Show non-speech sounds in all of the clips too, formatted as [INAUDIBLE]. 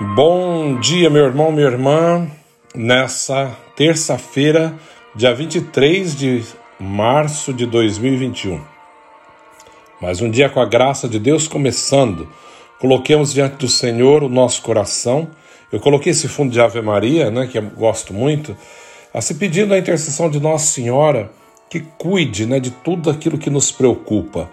Bom dia, meu irmão, minha irmã. Nessa terça-feira, dia 23 de março de 2021. Mais um dia com a graça de Deus começando. Coloquemos diante do Senhor o nosso coração. Eu coloquei esse fundo de Ave Maria, né, que eu gosto muito, assim pedindo a intercessão de Nossa Senhora que cuide, né, de tudo aquilo que nos preocupa.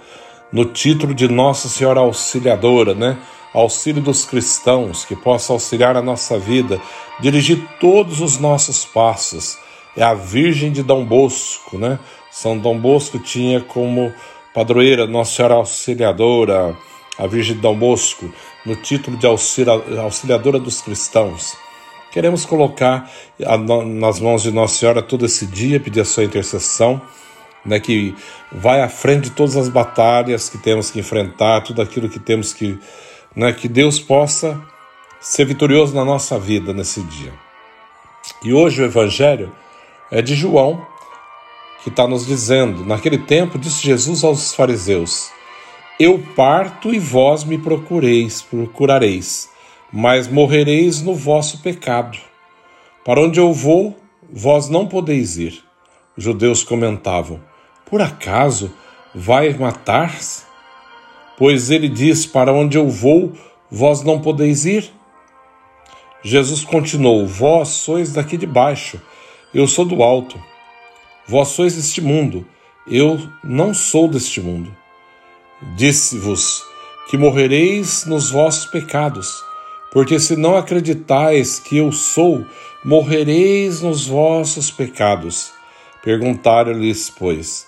No título de Nossa Senhora Auxiliadora, né? Auxílio dos cristãos, que possa auxiliar a nossa vida, dirigir todos os nossos passos. É a Virgem de Dom Bosco, né? São Dom Bosco tinha como padroeira Nossa Senhora Auxiliadora, a Virgem de Dom Bosco, no título de auxiliadora dos cristãos. Queremos colocar nas mãos de Nossa Senhora todo esse dia, pedir a sua intercessão, né, que vai à frente de todas as batalhas que temos que enfrentar, tudo aquilo que temos que né, que Deus possa ser vitorioso na nossa vida nesse dia. E hoje o Evangelho é de João, que está nos dizendo: naquele tempo disse Jesus aos fariseus: Eu parto e vós me procureis, procurareis, mas morrereis no vosso pecado. Para onde eu vou, vós não podeis ir. Os judeus comentavam: Por acaso vai matar-se? Pois ele diz: Para onde eu vou, vós não podeis ir. Jesus continuou: Vós sois daqui de baixo, eu sou do alto. Vós sois deste mundo, eu não sou deste mundo. Disse-vos que morrereis nos vossos pecados, porque se não acreditais que eu sou, morrereis nos vossos pecados. Perguntaram-lhes, pois: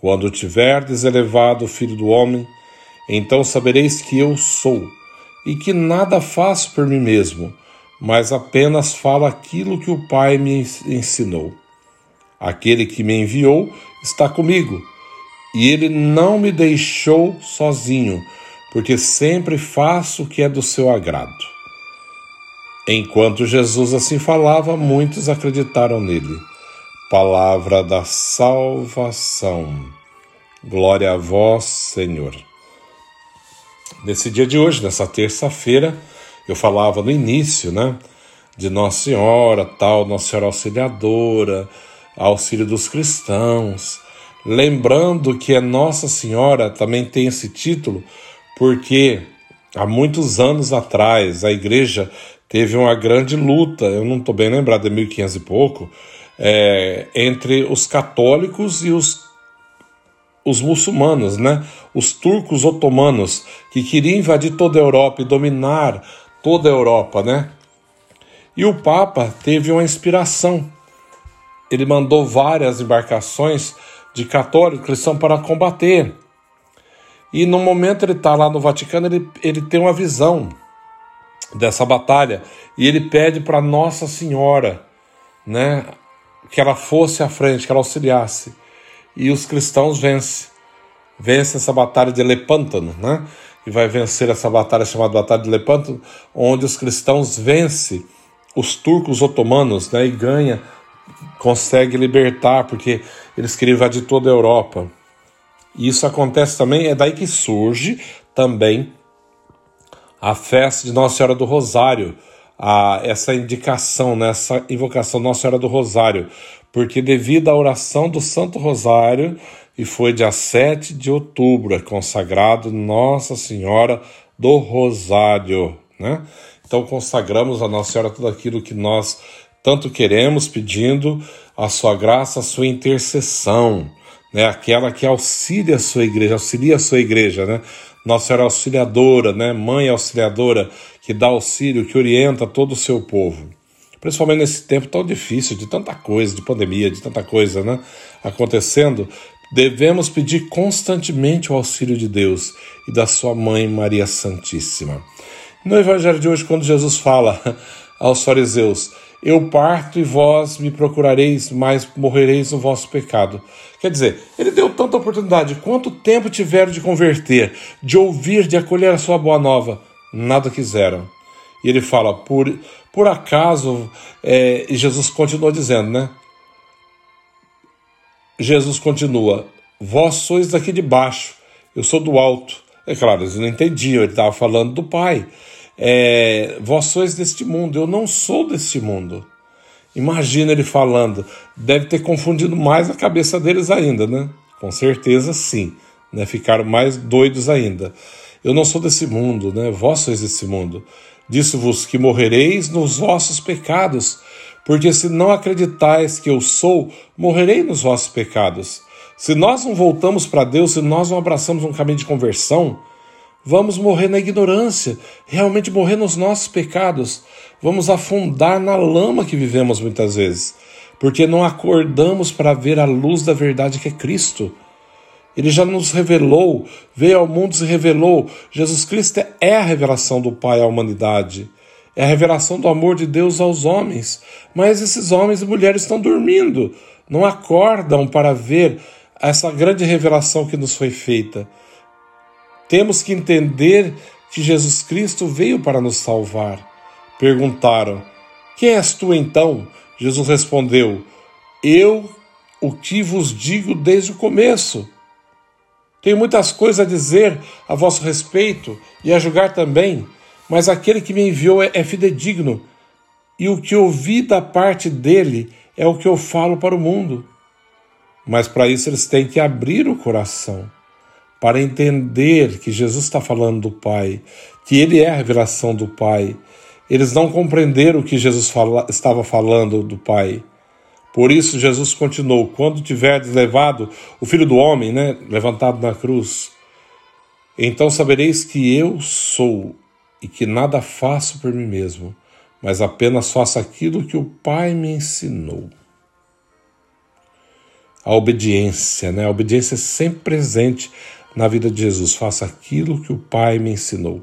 quando tiverdes elevado o Filho do Homem, então sabereis que eu sou, e que nada faço por mim mesmo, mas apenas falo aquilo que o Pai me ensinou. Aquele que me enviou está comigo, e ele não me deixou sozinho, porque sempre faço o que é do seu agrado. Enquanto Jesus assim falava, muitos acreditaram nele palavra da salvação. Glória a vós, Senhor. Nesse dia de hoje, nessa terça-feira, eu falava no início, né, de Nossa Senhora, tal, Nossa Senhora Auxiliadora, auxílio dos cristãos, lembrando que a Nossa Senhora também tem esse título porque há muitos anos atrás a igreja teve uma grande luta, eu não estou bem lembrado, é 1500 e pouco, é, entre os católicos e os, os muçulmanos, né? os turcos otomanos, que queriam invadir toda a Europa e dominar toda a Europa. Né? E o Papa teve uma inspiração. Ele mandou várias embarcações de católicos cristãos para combater. E no momento ele está lá no Vaticano, ele, ele tem uma visão dessa batalha e ele pede para Nossa Senhora, né, que ela fosse à frente, que ela auxiliasse. E os cristãos vencem. Vence essa batalha de Lepântano, né? E vai vencer essa batalha chamada Batalha de Lepântano, onde os cristãos vencem os turcos otomanos, né? E ganha, consegue libertar, porque eles queriam invadir toda a Europa. E isso acontece também, é daí que surge também a festa de Nossa Senhora do Rosário, a essa indicação, né, invocação Nossa Senhora do Rosário, porque devido à oração do Santo Rosário, e foi dia 7 de outubro, é consagrado Nossa Senhora do Rosário, né? Então consagramos a Nossa Senhora tudo aquilo que nós tanto queremos, pedindo a sua graça, a sua intercessão, né? Aquela que auxilia a sua igreja, auxilia a sua igreja, né? Nossa Senhora Auxiliadora, né? Mãe Auxiliadora, que dá auxílio, que orienta todo o seu povo. Principalmente nesse tempo tão difícil, de tanta coisa, de pandemia, de tanta coisa né? acontecendo, devemos pedir constantemente o auxílio de Deus e da sua Mãe Maria Santíssima. No evangelho de hoje, quando Jesus fala [LAUGHS] aos fariseus: Eu parto e vós me procurareis, mas morrereis no vosso pecado. Quer dizer, ele deu tanta oportunidade. Quanto tempo tiveram de converter, de ouvir, de acolher a sua boa nova? Nada quiseram. E ele fala: Por, por acaso, é, e Jesus continua dizendo, né? Jesus continua: Vós sois daqui de baixo, eu sou do alto. É claro, eles não entendiam, ele estava falando do Pai. É, vós sois deste mundo, eu não sou deste mundo. Imagina ele falando, deve ter confundido mais a cabeça deles ainda, né? Com certeza sim, né? Ficaram mais doidos ainda. Eu não sou desse mundo, né? Vós sois desse mundo. Disse-vos que morrereis nos vossos pecados, porque se não acreditais que eu sou, morrerei nos vossos pecados. Se nós não voltamos para Deus, se nós não abraçamos um caminho de conversão, vamos morrer na ignorância, realmente morrer nos nossos pecados. Vamos afundar na lama que vivemos muitas vezes, porque não acordamos para ver a luz da verdade que é Cristo. Ele já nos revelou, veio ao mundo e se revelou. Jesus Cristo é a revelação do Pai à humanidade. É a revelação do amor de Deus aos homens. Mas esses homens e mulheres estão dormindo, não acordam para ver essa grande revelação que nos foi feita. Temos que entender que Jesus Cristo veio para nos salvar. Perguntaram: Quem és tu então? Jesus respondeu: Eu o que vos digo desde o começo. Tenho muitas coisas a dizer a vosso respeito e a julgar também, mas aquele que me enviou é, é fidedigno, e o que ouvi da parte dele é o que eu falo para o mundo. Mas para isso eles têm que abrir o coração para entender que Jesus está falando do Pai, que Ele é a revelação do Pai. Eles não compreenderam o que Jesus fala, estava falando do Pai. Por isso Jesus continuou: quando tiverdes levado o Filho do Homem, né, levantado na cruz, então sabereis que eu sou e que nada faço por mim mesmo, mas apenas faço aquilo que o Pai me ensinou a obediência, né? A obediência é sempre presente na vida de Jesus. Faça aquilo que o Pai me ensinou.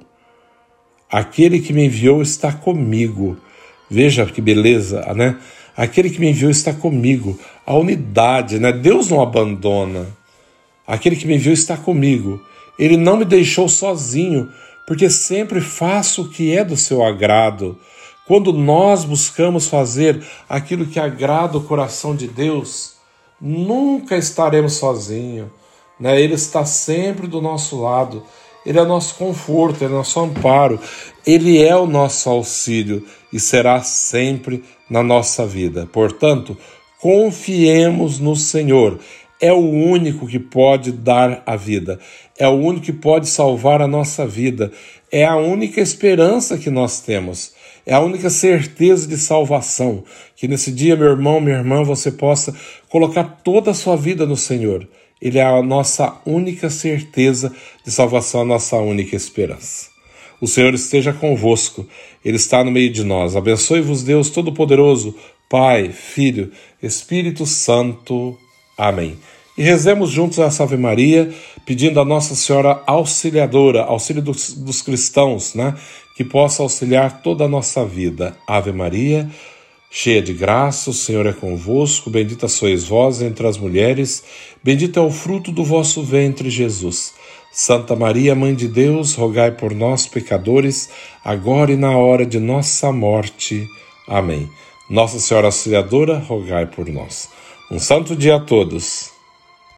Aquele que me enviou está comigo. Veja que beleza, né? Aquele que me enviou está comigo. A unidade, né? Deus não abandona. Aquele que me enviou está comigo. Ele não me deixou sozinho, porque sempre faço o que é do seu agrado. Quando nós buscamos fazer aquilo que agrada o coração de Deus, Nunca estaremos sozinhos. Né? Ele está sempre do nosso lado. Ele é nosso conforto, ele é nosso amparo, ele é o nosso auxílio e será sempre na nossa vida. Portanto, confiemos no Senhor. É o único que pode dar a vida, é o único que pode salvar a nossa vida, é a única esperança que nós temos. É a única certeza de salvação. Que nesse dia, meu irmão, minha irmã, você possa colocar toda a sua vida no Senhor. Ele é a nossa única certeza de salvação, a nossa única esperança. O Senhor esteja convosco, Ele está no meio de nós. Abençoe-vos, Deus Todo-Poderoso, Pai, Filho, Espírito Santo. Amém. E rezemos juntos essa Ave Maria, pedindo a Nossa Senhora Auxiliadora, auxílio dos, dos cristãos, né? que possa auxiliar toda a nossa vida. Ave Maria, cheia de graça, o Senhor é convosco, bendita sois vós entre as mulheres, bendito é o fruto do vosso ventre, Jesus. Santa Maria, Mãe de Deus, rogai por nós, pecadores, agora e na hora de nossa morte. Amém. Nossa Senhora Auxiliadora, rogai por nós. Um santo dia a todos.